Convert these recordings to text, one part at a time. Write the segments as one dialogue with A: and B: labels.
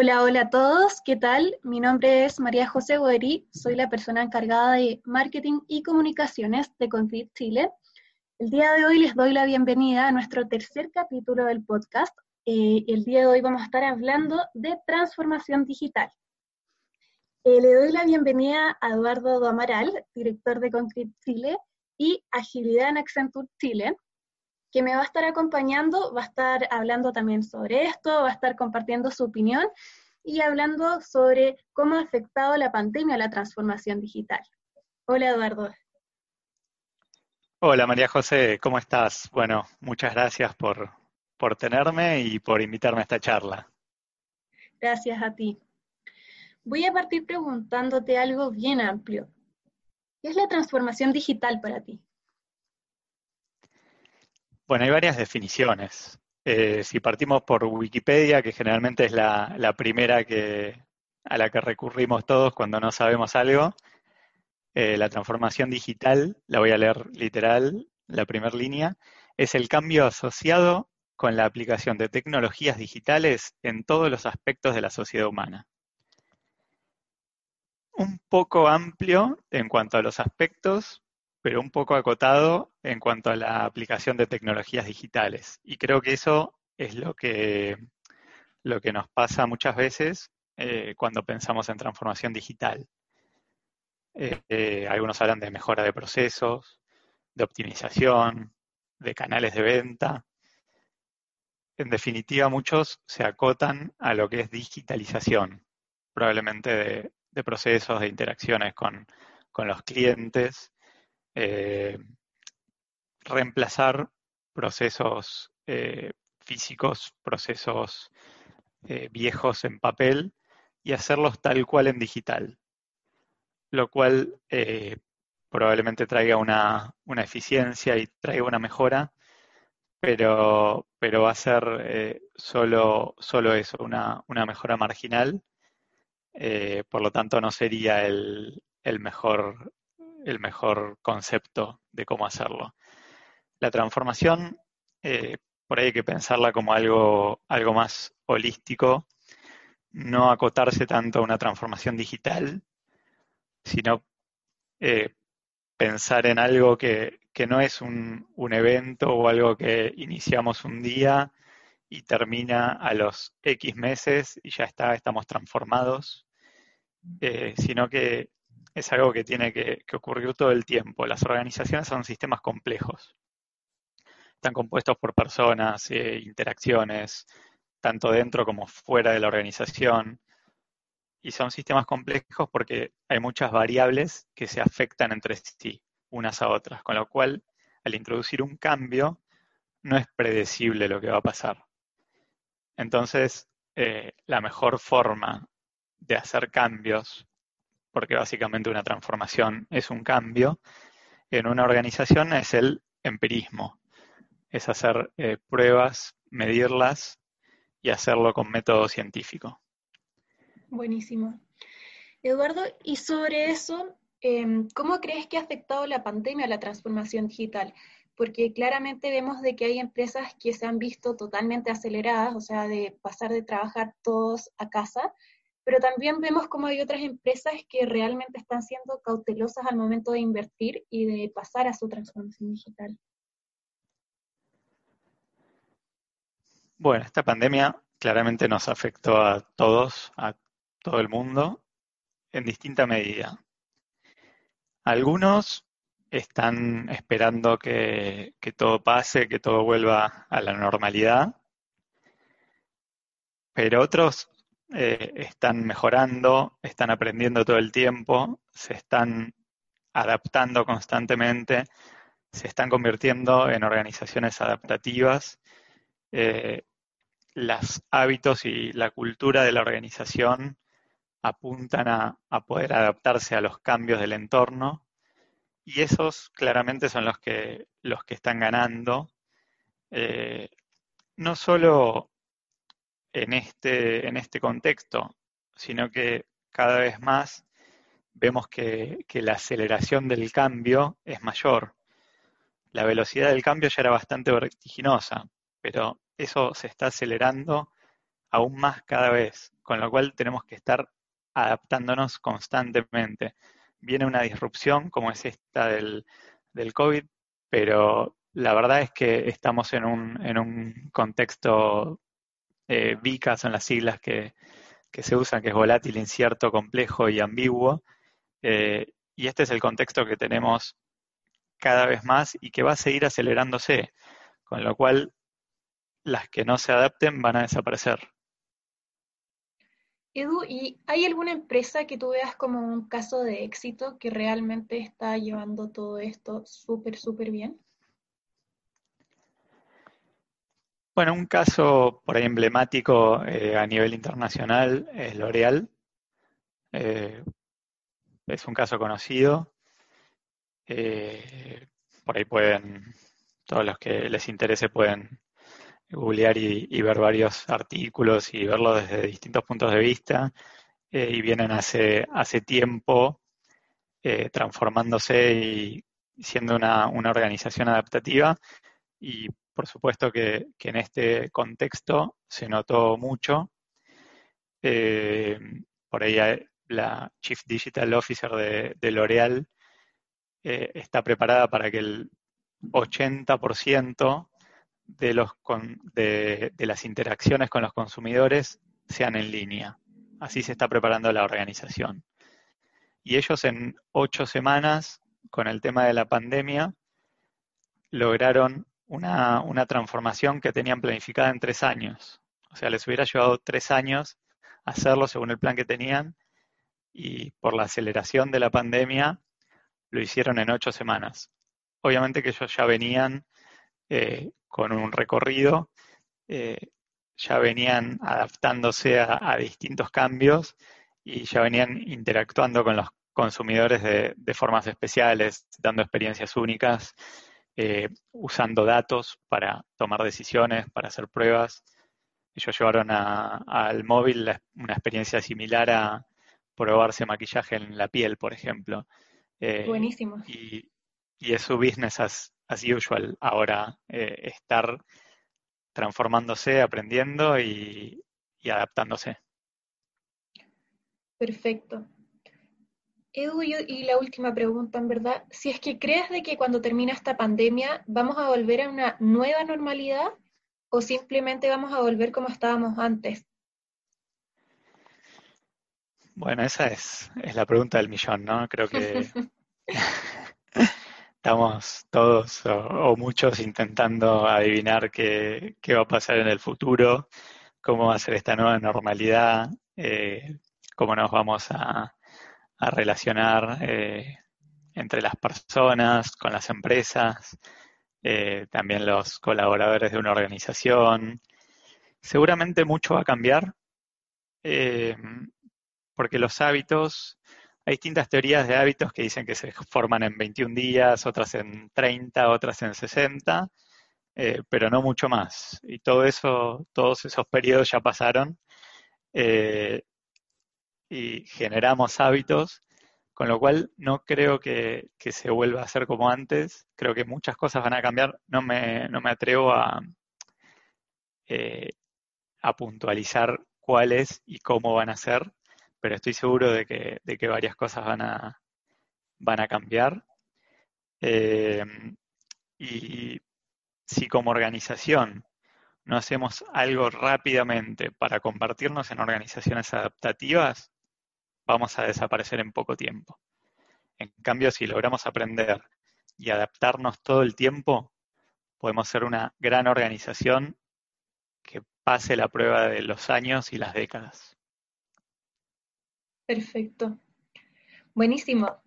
A: Hola, hola a todos, ¿qué tal? Mi nombre es María José Guerí, soy la persona encargada de marketing y comunicaciones de Concrete Chile. El día de hoy les doy la bienvenida a nuestro tercer capítulo del podcast. Eh, el día de hoy vamos a estar hablando de transformación digital. Eh, le doy la bienvenida a Eduardo Doamaral, director de Concrete Chile, y Agilidad en Accenture Chile, que me va a estar acompañando, va a estar hablando también sobre esto, va a estar compartiendo su opinión y hablando sobre cómo ha afectado la pandemia a la transformación digital. Hola Eduardo.
B: Hola María José, ¿cómo estás? Bueno, muchas gracias por, por tenerme y por invitarme a esta charla.
A: Gracias a ti. Voy a partir preguntándote algo bien amplio. ¿Qué es la transformación digital para ti?
B: Bueno, hay varias definiciones. Eh, si partimos por Wikipedia, que generalmente es la, primera a la que recurrimos todos cuando no sabemos algo, eh, la transformación digital, la voy a leer literal, la primera línea, es el cambio asociado con la aplicación de tecnologías digitales en todos los aspectos de la sociedad humana. Un poco amplio en cuanto a los aspectos, pero un poco acotado en cuanto a la aplicación de tecnologías digitales. Y creo que eso es lo que, lo que nos pasa muchas veces eh, cuando pensamos en transformación digital. Eh, eh, algunos hablan de mejora de procesos, de optimización, de canales de venta. En definitiva, muchos se acotan a lo que es digitalización, probablemente de, de procesos, de interacciones con, con los clientes, eh, reemplazar procesos eh, físicos, procesos eh, viejos en papel y hacerlos tal cual en digital, lo cual probablemente traiga una, una, eficiencia y traiga una mejora, pero, pero va a ser solo, solo eso, una, una mejora marginal, por lo tanto no sería el, el mejor el mejor concepto de cómo hacerlo. La transformación, eh, por ahí hay que pensarla como algo, algo más holístico, no acotarse tanto a una transformación digital, sino eh, pensar en algo que, que no es un, un, evento o algo que iniciamos un día y termina a los X meses y ya está, estamos transformados, eh, sino que es algo que tiene que, que, ocurrir todo el tiempo. Las organizaciones son sistemas complejos. Están compuestos por personas, eh, interacciones, tanto dentro como fuera de la organización. Y son sistemas complejos porque hay muchas variables que se afectan entre sí, unas a otras. Con lo cual, al introducir un cambio, no es predecible lo que va a pasar. Entonces, eh, la mejor forma de hacer cambios porque básicamente una transformación es un cambio, en una organización es el empirismo, es hacer eh, pruebas, medirlas y hacerlo con método científico.
A: Buenísimo. Eduardo, y sobre eso, eh, ¿cómo crees que ha afectado la pandemia a la transformación digital? Porque claramente vemos de que hay empresas que se han visto totalmente aceleradas, o sea, de pasar de trabajar todos a casa, pero también vemos como hay otras empresas que realmente están siendo cautelosas al momento de invertir y de pasar a su transformación digital.
B: Bueno, esta pandemia claramente nos afectó a todos, a todo el mundo, en distinta medida. Algunos están esperando que, que todo pase, que todo vuelva a la normalidad, pero otros eh, están mejorando, están aprendiendo todo el tiempo, se están adaptando constantemente, se están convirtiendo en organizaciones adaptativas. Eh, los hábitos y la cultura de la organización apuntan a, poder adaptarse a los cambios del entorno y esos claramente son los que, los que están ganando, eh, no solo en este, en este contexto, sino que cada vez más vemos que, la aceleración del cambio es mayor. La velocidad del cambio ya era bastante vertiginosa, pero eso se está acelerando aún más cada vez, con lo cual tenemos que estar adaptándonos constantemente. Viene una disrupción como es esta del, del COVID, pero la verdad es que estamos en un, en un contexto eh, VICA, son las siglas que, que se usan, que es volátil, incierto, complejo y ambiguo. Eh, y este es el contexto que tenemos cada vez más y que va a seguir acelerándose, con lo cual las que no se adapten van a desaparecer.
A: Edu, ¿y hay alguna empresa que tú veas como un caso de éxito que realmente está llevando todo esto súper, súper bien?
B: Bueno, un caso por ahí emblemático eh, a nivel internacional es L'Oreal. Eh, es un caso conocido. Eh, por ahí pueden, todos los que les interese pueden googlear y, ver varios artículos y verlo desde distintos puntos de vista. y vienen hace, hace tiempo transformándose y siendo una, una organización adaptativa. Y por supuesto que, en este contexto se notó mucho. Eh, por ahí la Chief Digital Officer de, L'Oreal eh, está preparada para que el 80% de, los de, las interacciones con los consumidores sean en línea. Así se está preparando la organización. Y ellos en ocho semanas, con el tema de la pandemia, lograron una, una transformación que tenían planificada en tres años. O sea, les hubiera llevado tres años hacerlo según el plan que tenían y por la aceleración de la pandemia lo hicieron en ocho semanas. Obviamente que ellos ya venían eh, con un recorrido, eh, ya venían adaptándose a, distintos cambios y ya venían interactuando con los consumidores de, de formas especiales, dando experiencias únicas eh, usando datos para tomar decisiones, para hacer pruebas. Ellos llevaron al móvil una experiencia similar a probarse maquillaje en la piel, por ejemplo.
A: Eh, Buenísimo.
B: Y, es su business as, usual ahora, eh, estar transformándose, aprendiendo y adaptándose.
A: Perfecto. Edu, y la última pregunta, en verdad, si es que crees de que cuando termina esta pandemia vamos a volver a una nueva normalidad o simplemente vamos a volver como estábamos antes.
B: Bueno, esa es, es la pregunta del millón, ¿no? Creo que estamos todos o, muchos intentando adivinar qué, qué, va a pasar en el futuro, cómo va a ser esta nueva normalidad, eh, cómo nos vamos a a relacionar eh, entre las personas, con las empresas, eh, también los colaboradores de una organización. Seguramente mucho va a cambiar, eh, porque los hábitos, hay distintas teorías de hábitos que dicen que se forman en 21 días, otras en 30, otras en 60, pero no mucho más. Y todo eso, todos esos periodos ya pasaron y generamos hábitos, con lo cual no creo que, se vuelva a hacer como antes. Creo que muchas cosas van a cambiar. No me, no me atrevo a, eh, a puntualizar cuáles y cómo van a ser, pero estoy seguro de que, de que varias cosas van a, van a cambiar. Eh, y si como organización no hacemos algo rápidamente para convertirnos en organizaciones adaptativas, vamos a desaparecer en poco tiempo. En cambio, si logramos aprender y adaptarnos todo el tiempo, podemos ser una gran organización que pase la prueba de los años y las décadas.
A: Perfecto. Buenísimo.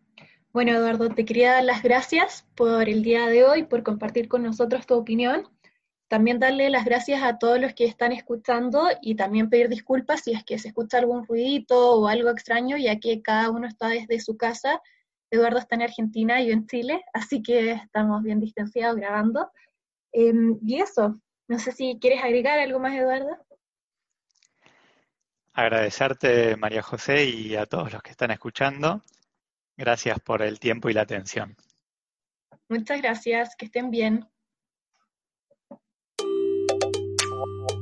A: Bueno, Eduardo, te quería dar las gracias por el día de hoy, por compartir con nosotros tu opinión. También darle las gracias a todos los que están escuchando y también pedir disculpas si es que se escucha algún ruidito o algo extraño, ya que cada uno está desde su casa. Eduardo está en Argentina y yo en Chile, así que estamos bien distanciados grabando. Em, y eso, no sé si quieres agregar algo más, Eduardo.
B: Agradecerte, María José, y a todos los que están escuchando. Gracias por el tiempo y la atención.
A: Muchas gracias, que estén bien.
C: Bye.